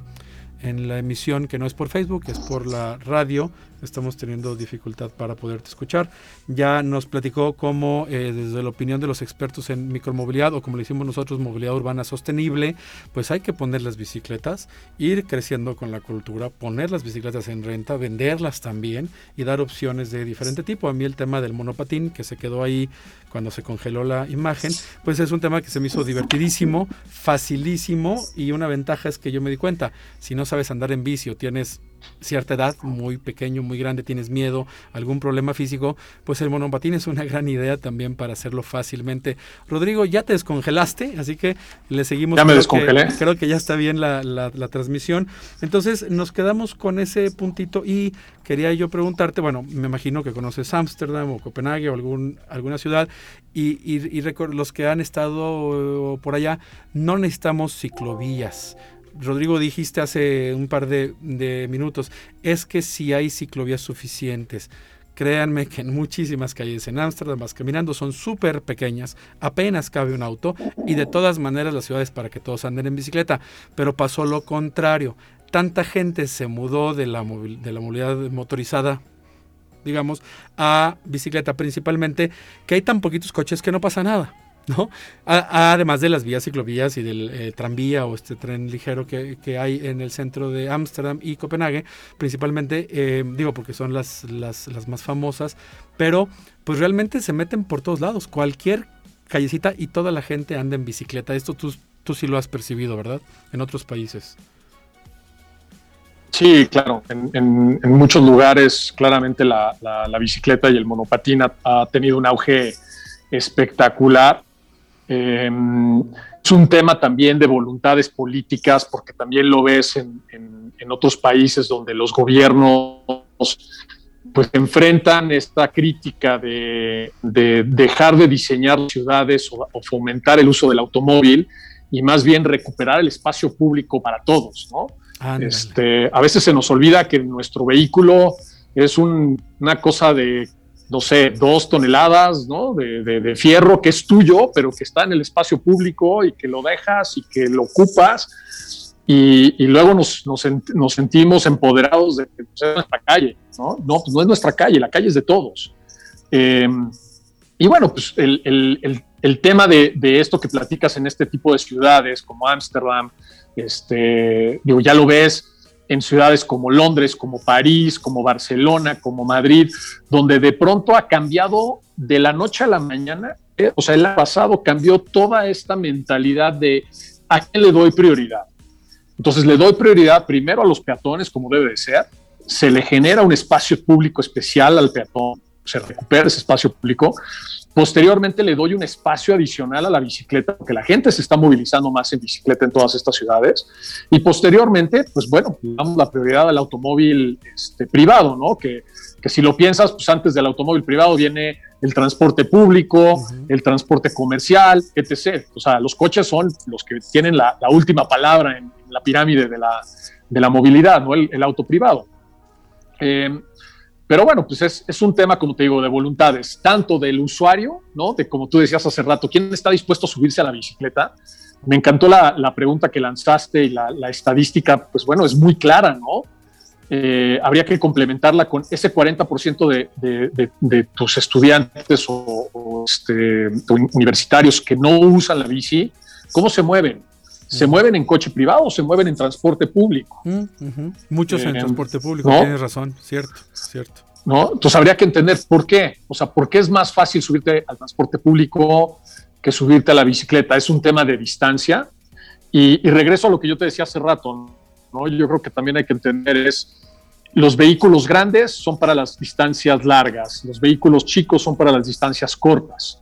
en la emisión que no es por Facebook, es por la radio, estamos teniendo dificultad para poderte escuchar. Ya nos platicó cómo eh, desde la opinión de los expertos en micromovilidad o como le hicimos nosotros, movilidad urbana sostenible, pues hay que poner las bicicletas, ir creciendo con la cultura, poner las bicicletas en renta, venderlas también y dar opciones de diferente tipo. A mí el tema del monopatín que se quedó ahí cuando se congeló la imagen, pues es un tema que se me hizo divertidísimo, facilísimo y una ventaja es que yo me di cuenta, si no sabes andar en bici o tienes cierta edad, muy pequeño, muy grande, tienes miedo, algún problema físico, pues el monopatín es una gran idea también para hacerlo fácilmente. Rodrigo, ya te descongelaste, así que le seguimos. Ya me descongelé. creo que ya está bien la, la, transmisión. Entonces nos quedamos con ese puntito y quería yo preguntarte, bueno, me imagino que conoces Ámsterdam o Copenhague o algún, alguna ciudad y, y, y los que han estado por allá, no necesitamos ciclovías Rodrigo, dijiste hace un par de, minutos, es que si hay ciclovías suficientes. Créanme que en muchísimas calles en Ámsterdam vas caminando, son súper pequeñas, apenas cabe un auto y de todas maneras la ciudad es para que todos anden en bicicleta. Pero pasó lo contrario. Tanta gente se mudó de la, de la movilidad motorizada, digamos, a bicicleta principalmente, que hay tan poquitos coches que no pasa nada. ¿no? además de las vías ciclovías y del eh, tranvía o este tren ligero que, hay en el centro de Ámsterdam y Copenhague, principalmente, eh, digo porque son las, las, más famosas, pero pues realmente se meten por todos lados, cualquier callecita y toda la gente anda en bicicleta. Esto tú, tú sí lo has percibido, ¿verdad? En otros países. Sí, claro. En, muchos lugares, claramente la, bicicleta y el monopatín ha, tenido un auge espectacular. Em, es un tema también de voluntades políticas, porque también lo ves en, otros países donde los gobiernos pues enfrentan esta crítica de, dejar de diseñar ciudades o, fomentar el uso del automóvil y más bien recuperar el espacio público para todos, ¿no? Este, a veces se nos olvida que nuestro vehículo es una cosa de no sé, dos toneladas ¿no? de, fierro que es tuyo, pero que está en el espacio público y que lo dejas y que lo ocupas. Y, luego nos, nos, sentimos empoderados de que pues, es nuestra calle. No, no, pues no es nuestra calle, la calle es de todos. Em, y bueno, pues el, el, el, tema de, de, esto que platicas en este tipo de ciudades como Ámsterdam, este, ya lo ves en ciudades como Londres, como París, como Barcelona, como Madrid, donde de pronto ha cambiado de la noche a la mañana. Eh, o sea, el pasado cambió toda esta mentalidad de a quién le doy prioridad. Entonces le doy prioridad primero a los peatones, como debe de ser. Se le genera un espacio público especial al peatón, se recupera ese espacio público Posteriormente le doy un espacio adicional a la bicicleta, porque la gente se está movilizando más en bicicleta en todas estas ciudades. Y posteriormente, pues bueno, damos la prioridad al automóvil este, privado, ¿no? Que, que, si lo piensas, pues antes del automóvil privado viene el transporte público, el transporte comercial, etc. O sea, los coches son los que tienen la, última palabra en, la pirámide de la, de la movilidad, ¿no? El, auto privado. Eh, pero bueno, pues es, un tema, como te digo, de voluntades, tanto del usuario, ¿no? De como tú decías hace rato, ¿quién está dispuesto a subirse a la bicicleta? Me encantó la, pregunta que lanzaste y la, estadística, pues bueno, es muy clara, ¿no? eh, habría que complementarla con ese 40% de, de, tus estudiantes o, este, universitarios que no usan la bici, ¿cómo se mueven? ¿Se mueven en coche privado o se mueven en transporte público? Muchos en eh, transporte público, tienes razón, cierto, ¿no? Entonces habría que entender por qué. O sea, ¿por qué es más fácil subirte al transporte público que subirte a la bicicleta? Es un tema de distancia. Y, regreso a lo que yo te decía hace rato, ¿no? Yo creo que también hay que entender es, los vehículos grandes son para las distancias largas, los vehículos chicos son para las distancias cortas.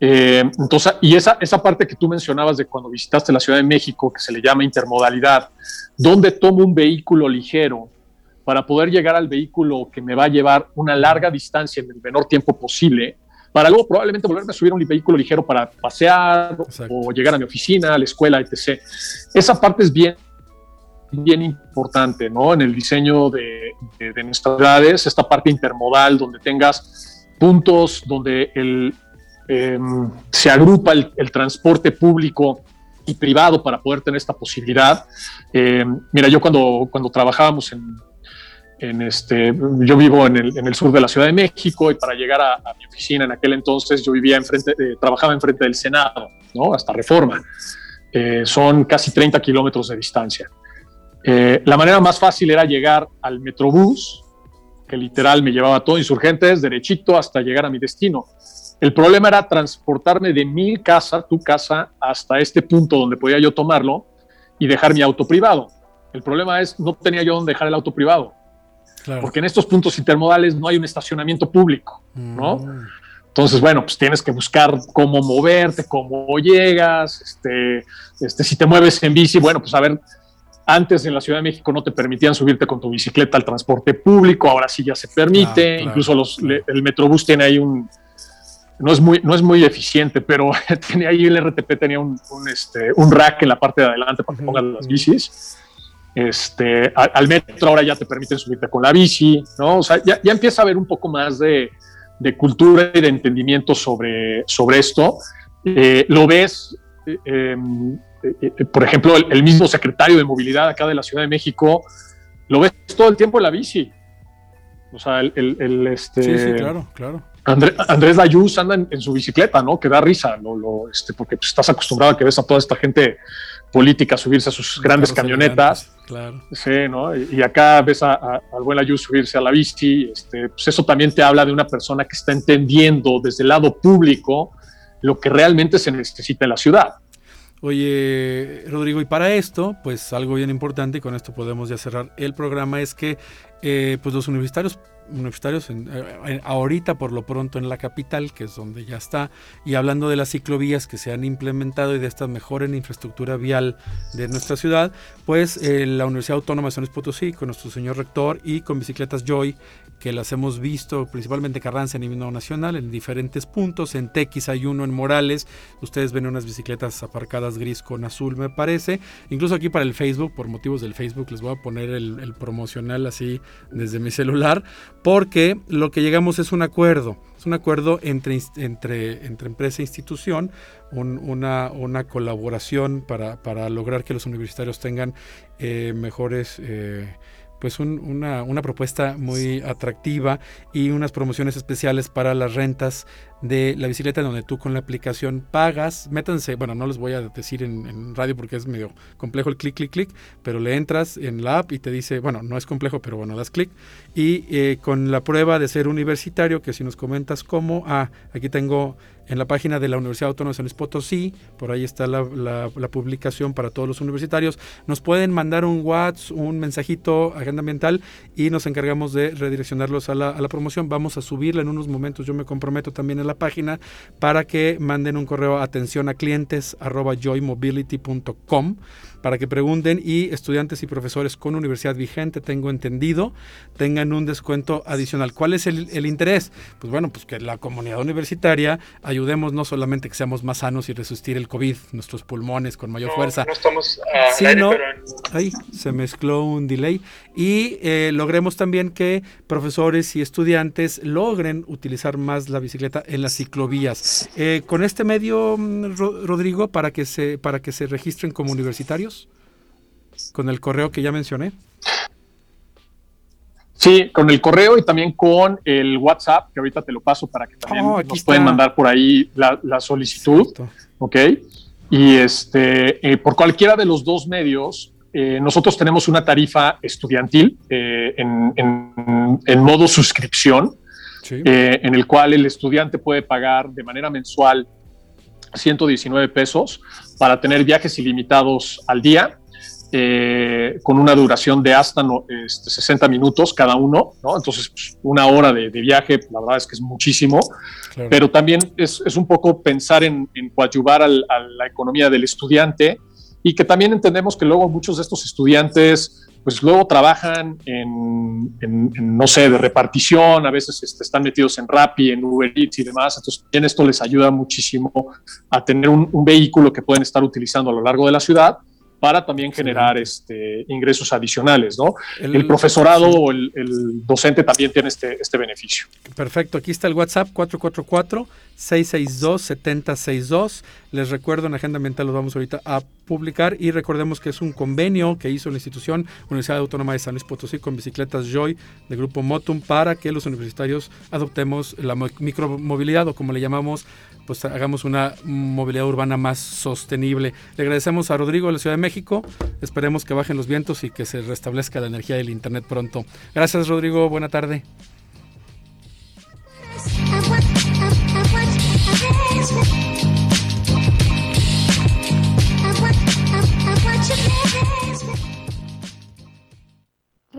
Eh, entonces, y esa, esa parte que tú mencionabas de cuando visitaste la Ciudad de México, que se le llama intermodalidad, donde tomo un vehículo ligero para poder llegar al vehículo que me va a llevar una larga distancia en el menor tiempo posible, para luego probablemente volverme a subir a un vehículo ligero para pasear o llegar a mi oficina, a la escuela, etc. Esa parte es bien, bien importante, ¿no? En el diseño de, de, nuestras ciudades, esta parte intermodal donde tengas puntos donde el, em, se agrupa el, transporte público y privado para poder tener esta posibilidad. Em, mira, yo cuando, cuando trabajábamos en, en este, yo vivo en el, en el, sur de la Ciudad de México y para llegar a, mi oficina en aquel entonces yo vivía enfrente, eh, trabajaba enfrente del Senado, ¿no? Hasta Reforma. Eh, son casi 30 kilómetros de distancia. Eh, la manera más fácil era llegar al Metrobús, que literal me llevaba todo insurgentes, derechito hasta llegar a mi destino. El problema era transportarme de mi casa, tu casa, hasta este punto donde podía yo tomarlo y dejar mi auto privado. El problema es, no tenía yo dónde dejar el auto privado porque en estos puntos intermodales no hay un estacionamiento público, ¿no? Mm. Entonces, bueno, pues tienes que buscar cómo moverte, cómo llegas, este, este, si te mueves en bici, bueno, pues a ver, antes en la Ciudad de México no te permitían subirte con tu bicicleta al transporte público, ahora sí ya se permite, incluso los, el Metrobús tiene ahí un, no es muy, no es muy eficiente, pero tenía ahí el RTP tenía un, este, un rack en la parte de adelante para que pongas las bicis este, al metro ahora ya te permiten subirte con la bici, ¿no? O sea, ya, empieza a haber un poco más de, cultura y de entendimiento sobre, sobre esto. Eh, lo ves, eh, em, eh, por ejemplo, el, mismo secretario de movilidad acá de la Ciudad de México, lo ves todo el tiempo en la bici. O sea, el, este, sí, sí, claro, claro. Andrés Dayús anda en, su bicicleta, ¿no? Que da risa, lo, este, porque pues, estás acostumbrado a que ves a toda esta gente política subirse a sus grandes camionetas. Claro. Sí, ¿no? Y, acá ves a, al buen Ayú subirse a la bici. Este, pues eso también te habla de una persona que está entendiendo desde el lado público lo que realmente se necesita en la ciudad. Oye, Rodrigo, y para esto, pues algo bien importante, y con esto podemos ya cerrar el programa, es que eh, pues los universitarios universitarios en, eh, ahorita por lo pronto en la capital, que es donde ya está, y hablando de las ciclovías que se han implementado y de esta mejora en infraestructura vial de nuestra ciudad, pues eh, la Universidad Autónoma de San Potosí, con nuestro señor rector y con bicicletas Joy, que las hemos visto principalmente Carranza en nivel nacional, en diferentes puntos, en Tequis hay uno en Morales, ustedes ven unas bicicletas aparcadas gris con azul me parece, incluso aquí para el Facebook, por motivos del Facebook les voy a poner el, el promocional así desde mi celular, porque lo que llegamos es un acuerdo, es un acuerdo entre, entre, entre empresa e institución, una, una, colaboración para, para, lograr que los universitarios tengan eh, mejores... Eh, pues una, una, propuesta muy atractiva y unas promociones especiales para las rentas de la bicicleta donde tú con la aplicación pagas, métanse, bueno, no les voy a decir en, radio porque es medio complejo el clic, clic, clic, pero le entras en la app y te dice, bueno, no es complejo, pero bueno, das clic. Y eh, con la prueba de ser universitario, que si nos comentas cómo, ah, aquí tengo en la página de la Universidad Autónoma de San Luis Potosí, por ahí está la, publicación para todos los universitarios. Nos pueden mandar un WhatsApp, un mensajito, agenda ambiental, y nos encargamos de redireccionarlos a la, a la, promoción. Vamos a subirla en unos momentos, yo me comprometo también en la página, para que manden un correo atención a clientes arroba para que pregunten y estudiantes y profesores con universidad vigente, tengo entendido, tengan un descuento adicional. ¿Cuál es el, interés? Pues bueno, pues que la comunidad universitaria ayudemos no solamente que seamos más sanos y resistir el COVID, nuestros pulmones con mayor fuerza, no estamos sino, ahí se mezcló un delay, y eh, logremos también que profesores y estudiantes logren utilizar más la bicicleta en las ciclovías. Eh, con este medio, mm, Rodrigo, para que se, para que se registren como universitarios con el correo que ya mencioné? Sí, con el correo y también con el WhatsApp, que ahorita te lo paso para que también Oh, nos pueden mandar por ahí la, la solicitud. Exacto. ¿ok? Y este, eh, por cualquiera de los dos medios, eh, nosotros tenemos una tarifa estudiantil eh, en, en- en modo suscripción, Sí. eh, en el cual el estudiante puede pagar de manera mensual 119 pesos para tener viajes ilimitados al día. con una duración de hasta no- este, 60 minutos cada uno, ¿no? Entonces, pues, una hora de, de viaje, la verdad es que es muchísimo claro. pero también es, es un poco pensar en, en coadyuvar al- a la economía del estudiante y que también entendemos que luego muchos de estos estudiantes pues luego trabajan en, no sé, de repartición, a veces este, están metidos en Rappi, en Uber Eats y demás, entonces también esto les ayuda muchísimo a tener un vehículo que pueden estar utilizando a lo largo de la ciudad para también generar este, ingresos adicionales, ¿no? El, profesorado sí. o el, el docente también tiene este, este beneficio. Perfecto, aquí está el WhatsApp 444-662-7062. Les recuerdo, en Agenda Ambiental los vamos ahorita a publicar y recordemos que es un convenio que hizo la institución Universidad Autónoma de San Luis Potosí con bicicletas Joy de Grupo Motum para que los universitarios adoptemos la mo- micromovilidad o como le llamamos, pues hagamos una movilidad urbana más sostenible. Le agradecemos a Rodrigo de la Ciudad de México, esperemos que bajen los vientos y que se restablezca la energía del Internet pronto. Gracias Rodrigo, buena tarde.